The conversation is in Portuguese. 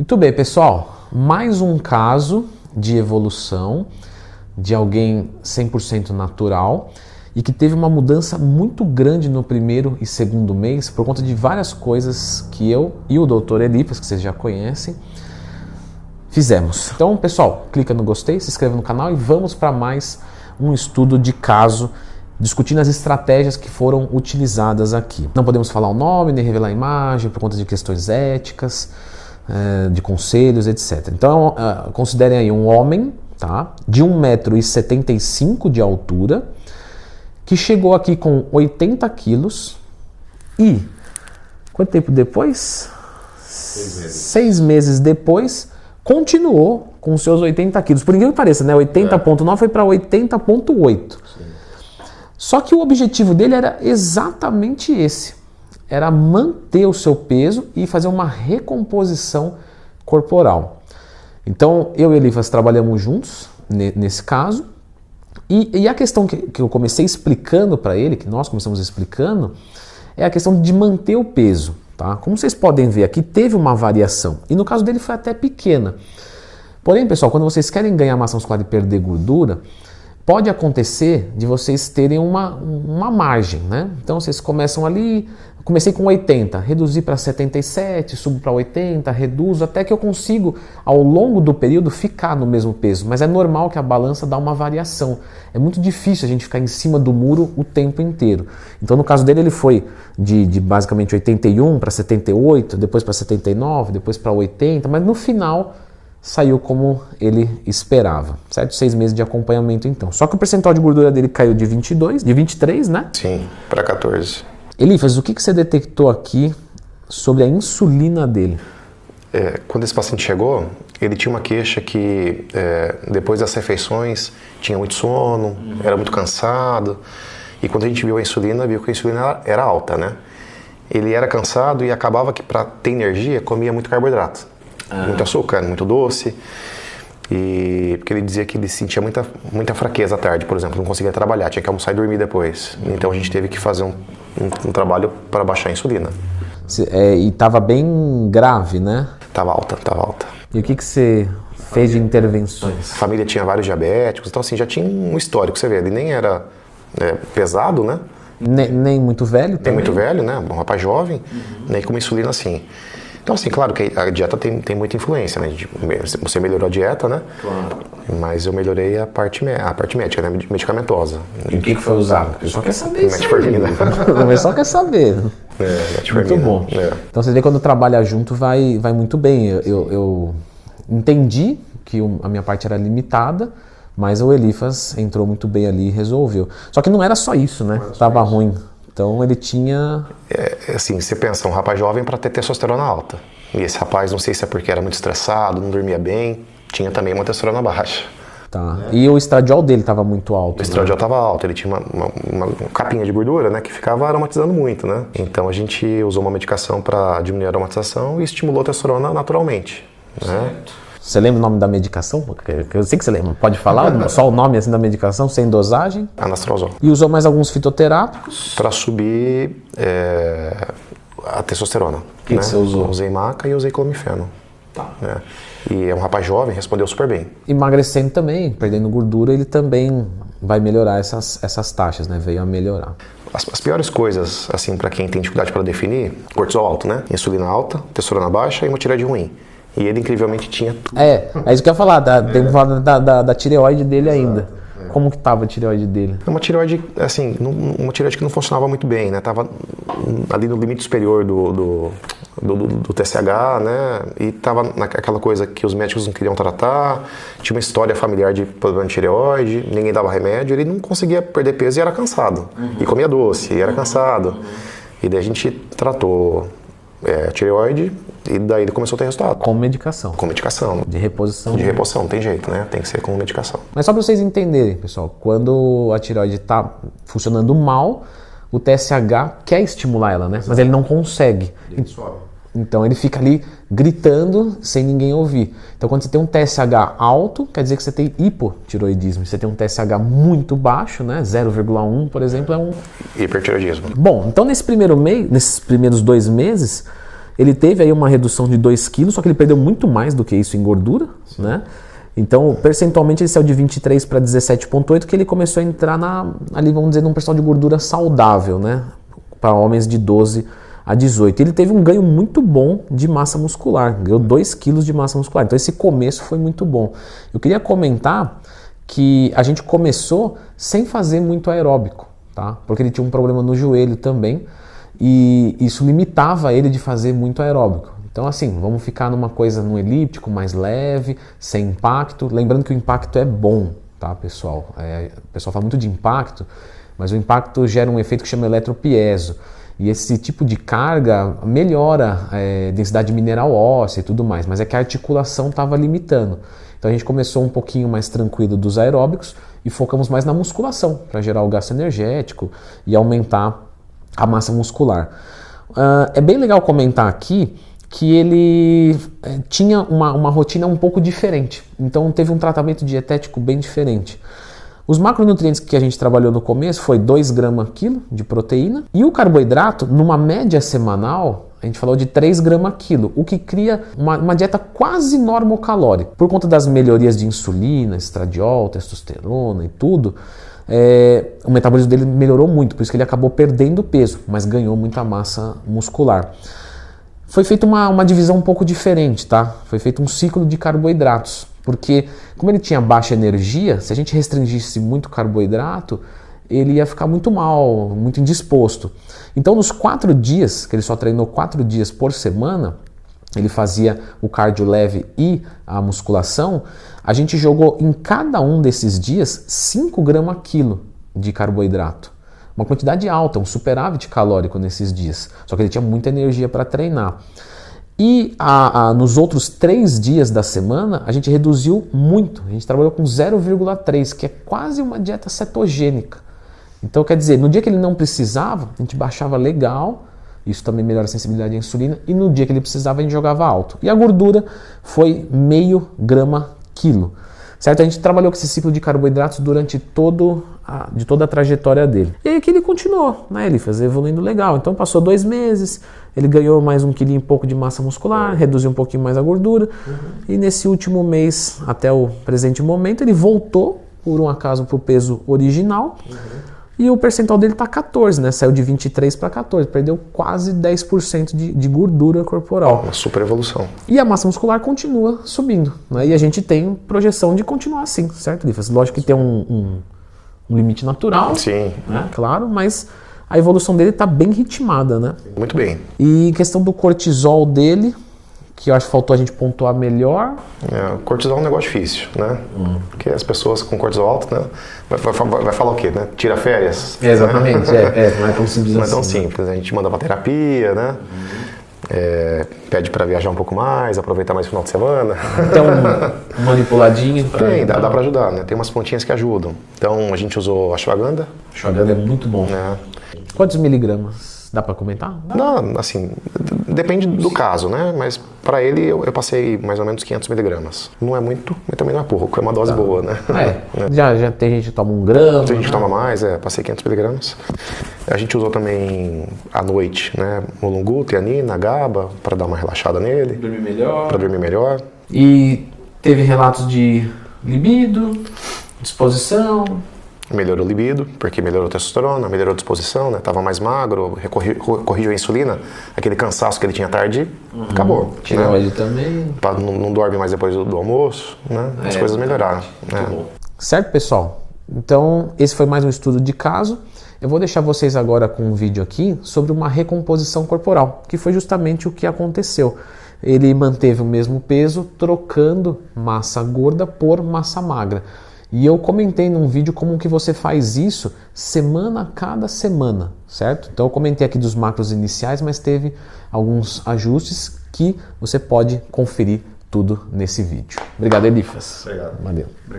Muito bem, pessoal. Mais um caso de evolução de alguém 100% natural e que teve uma mudança muito grande no primeiro e segundo mês por conta de várias coisas que eu e o Dr. Elipas, que vocês já conhecem, fizemos. Então, pessoal, clica no gostei, se inscreva no canal e vamos para mais um estudo de caso discutindo as estratégias que foram utilizadas aqui. Não podemos falar o nome nem revelar a imagem por conta de questões éticas, de conselhos, etc. Então, eh, considerem aí um homem tá, de 1,75m de altura que chegou aqui com 80 quilos e quanto tempo depois? Seis meses. Seis meses depois, continuou com seus 80 quilos. Por incrível que pareça, né? 80,9 foi para 80,8. Só que o objetivo dele era exatamente esse: era manter o seu peso e fazer uma recomposição corporal. Então, eu e Elifas trabalhamos juntos nesse caso. E, e a questão que, que eu comecei explicando para ele, que nós começamos explicando, é a questão de manter o peso. Tá? Como vocês podem ver aqui, teve uma variação. E no caso dele foi até pequena. Porém, pessoal, quando vocês querem ganhar massa muscular e perder gordura, pode acontecer de vocês terem uma, uma margem, né? Então vocês começam ali, comecei com 80, reduzi para 77, subo para 80, reduzo, até que eu consigo ao longo do período ficar no mesmo peso. Mas é normal que a balança dá uma variação. É muito difícil a gente ficar em cima do muro o tempo inteiro. Então no caso dele ele foi de, de basicamente 81 para 78, depois para 79, depois para 80, mas no final saiu como ele esperava, certo? Seis meses de acompanhamento então. Só que o percentual de gordura dele caiu de 22, de 23, né? Sim, para 14. Elifas, o que, que você detectou aqui sobre a insulina dele? É, quando esse paciente chegou, ele tinha uma queixa que é, depois das refeições tinha muito sono, uhum. era muito cansado. E quando a gente viu a insulina, viu que a insulina era alta, né? Ele era cansado e acabava que para ter energia comia muito carboidrato. Ah. Muito açúcar, muito doce. E porque ele dizia que ele sentia muita, muita fraqueza à tarde, por exemplo, não conseguia trabalhar, tinha que almoçar e dormir depois. Então a gente teve que fazer um, um, um trabalho para baixar a insulina. É, e estava bem grave, né? Estava alta, estava alta. E o que, que você fez de intervenções? A família tinha vários diabéticos, então assim, já tinha um histórico, você vê, ele nem era é, pesado, né? Nem, nem, muito velho também? Nem muito velho, né? Um rapaz jovem, uhum. nem com uma insulina assim. Então, assim, claro que a dieta tem, tem muita influência, né? Você melhorou a dieta, né? Claro. Mas eu melhorei a parte, a parte médica, né? Medicamentosa. E o que, que foi usado? Eu só quer saber isso Metformina. Mas só quer saber. É, muito bom. É. Então, você vê quando trabalha junto vai, vai muito bem. Eu, eu, eu entendi que a minha parte era limitada, mas o Elifas entrou muito bem ali e resolveu. Só que não era só isso, né? Tava ruim. Então ele tinha. É, é, assim, você pensa, um rapaz jovem para ter testosterona alta. E esse rapaz, não sei se é porque era muito estressado, não dormia bem, tinha também uma testosterona baixa. Tá. E o estradiol dele estava muito alto. O estradiol estava né? alto, ele tinha uma, uma, uma, capinha de gordura, né, que ficava aromatizando muito, né? Então a gente usou uma medicação para diminuir a aromatização e estimulou a testosterona naturalmente. Né? Certo. Né? Você lembra o nome da medicação? Eu sei que você lembra. Pode falar só o nome assim da medicação, sem dosagem? Anastrozol. E usou mais alguns fitoterápicos? Para subir é, a testosterona. O que, né? que, você usou? usei maca e usei clomifeno. Tá. É. E é um rapaz jovem, respondeu super bem. Emagrecendo também, perdendo gordura, ele também vai melhorar essas, essas taxas, né? Veio a melhorar. As, as piores coisas, assim, para quem tem dificuldade para definir, cortisol alto, né? Insulina alta, testosterona baixa e uma tireoide ruim. E ele incrivelmente tinha tudo. É, é isso que eu ia falar, da, é. falar da, da, da, tireoide dele Exato. ainda. É. Como que estava a tireoide dele? É uma tireoide, assim, uma tireoide que não funcionava muito bem, né? Tava ali no limite superior do, do, do, do, do TSH, né? E tava naquela coisa que os médicos não queriam tratar, tinha uma história familiar de problema de tireoide, ninguém dava remédio, ele não conseguia perder peso e era cansado. Uhum. E comia doce, e era cansado. Uhum. E daí a gente tratou é, tireoide e daí ele começou a ter resultado. Com medicação. Com medicação. De reposição. De reposição, tem jeito, né? Tem que ser com medicação. Mas só para vocês entenderem, pessoal, quando a tireoide está funcionando mal, o TSH quer estimular ela, né? Exato. Mas ele não consegue. Ele sobe. Então ele fica ali gritando sem ninguém ouvir. Então quando você tem um TSH alto, quer dizer que você tem hipotiroidismo. Você tem um TSH muito baixo, né? 0,1, por exemplo, é um hipertiroidismo. Bom, então nesse primeiro mês, nesses primeiros dois meses, Ele teve aí uma redução de 2 quilos, só que ele perdeu muito mais do que isso em gordura, né? Então, percentualmente, ele saiu de 23 para 17,8, que ele começou a entrar na, ali, vamos dizer, num percentual de gordura saudável, né? Para homens de 12 a 18. Ele teve um ganho muito bom de massa muscular, ganhou 2 quilos de massa muscular. Então, esse começo foi muito bom. Eu queria comentar que a gente começou sem fazer muito aeróbico, tá? Porque ele tinha um problema no joelho também e isso limitava ele de fazer muito aeróbico. Então, assim, vamos ficar numa coisa no elíptico, mais leve, sem impacto. Lembrando que o impacto é bom, tá, pessoal? É, o pessoal fala muito de impacto, mas o impacto gera um efeito que chama eletropieso. E esse tipo de carga melhora a é, densidade mineral óssea e tudo mais, mas é que a articulação estava limitando. Então a gente começou um pouquinho mais tranquilo dos aeróbicos e focamos mais na musculação para gerar o gasto energético e aumentar a massa muscular. Uh, é bem legal comentar aqui que ele é, tinha uma, uma rotina um pouco diferente. Então teve um tratamento dietético bem diferente. Os macronutrientes que a gente trabalhou no começo foi 2 gramas quilo de proteína e o carboidrato, numa média semanal, a gente falou de 3 gramas quilo, o que cria uma, uma, dieta quase normocalórica. Por conta das melhorias de insulina, estradiol, testosterona e tudo, é, o metabolismo dele melhorou muito, por isso que ele acabou perdendo peso, mas ganhou muita massa muscular foi feita uma, uma divisão um pouco diferente, tá? Foi feito um ciclo de carboidratos, porque como ele tinha baixa energia, se a gente restringisse muito carboidrato, ele ia ficar muito mal, muito indisposto. Então, nos quatro dias, que ele só treinou quatro dias por semana, ele fazia o cardio leve e a musculação, a gente jogou em cada um desses dias 5 gramas quilo de carboidrato uma quantidade alta, um superávit calórico nesses dias. Só que ele tinha muita energia para treinar. E a, a, nos outros três dias da semana, a gente reduziu muito. A gente trabalhou com 0,3, que é quase uma dieta cetogênica. Então, quer dizer, no dia que ele não precisava, a gente baixava legal, isso também melhora a sensibilidade à insulina, e no dia que ele precisava, a gente jogava alto. E a gordura foi meio grama quilo. Certo? A gente trabalhou com esse ciclo de carboidratos durante todo a, de toda a trajetória dele. E aí que ele continuou, né? Ele fez evoluindo legal. Então passou dois meses, ele ganhou mais um quilinho e pouco de massa muscular, reduziu um pouquinho mais a gordura. Uhum. E nesse último mês, até o presente momento, ele voltou, por um acaso, para o peso original. Uhum. E o percentual dele está 14, né? Saiu de 23 para 14, perdeu quase 10% de, de gordura corporal. Uma super evolução. E a massa muscular continua subindo, né? E a gente tem projeção de continuar assim, certo, Lifas? Lógico que tem um, um, um limite natural, Sim. Né? claro, mas a evolução dele está bem ritmada, né? Muito bem. E questão do cortisol dele, que eu acho que faltou a gente pontuar melhor. É, cortisol é um negócio difícil, né? Hum. Porque as pessoas com cortisol alto, né? Vai, vai, vai falar o quê, né? Tira férias. É, exatamente, é, é, não é tão simples não assim. Não é tão assim, simples, a gente manda pra terapia, né? Hum. É, pede para viajar um pouco mais, aproveitar mais o final de semana. Então, manipuladinho. Tem, dá, dá para ajudar, né? Tem umas pontinhas que ajudam. Então, a gente usou a ashwagandha. Ashwagandha é muito bom. É. Quantos miligramas? Dá para comentar? Dá. Não, assim, depende do caso, né? Mas para ele eu, eu, passei mais ou menos 500 miligramas. Não é muito, mas também não é pouco, é uma dose tá. boa, né? É. é. Já, já tem gente que toma um grama. Tem gente que né? toma mais, é, passei 500 miligramas. A gente usou também à noite, né? Mulungu, tianina, GABA, para dar uma relaxada nele. Dormir melhor. Para dormir melhor. E teve relatos de libido, disposição, melhorou o libido, porque melhorou a testosterona, melhorou a disposição, né? Tava mais magro, corrigiu a insulina, aquele cansaço que ele tinha tarde, uhum. acabou. Tireoide né? também. Não, não, dorme mais depois do, do almoço, né? As é, coisas melhoraram. Né? Certo, pessoal? Então, esse foi mais um estudo de caso. Eu vou deixar vocês agora com um vídeo aqui sobre uma recomposição corporal, que foi justamente o que aconteceu. Ele manteve o mesmo peso, trocando massa gorda por massa magra. E eu comentei num vídeo como que você faz isso semana a cada semana, certo? Então eu comentei aqui dos macros iniciais, mas teve alguns ajustes que você pode conferir tudo nesse vídeo. Obrigado, Elifas. Obrigado. Valeu. Obrigado.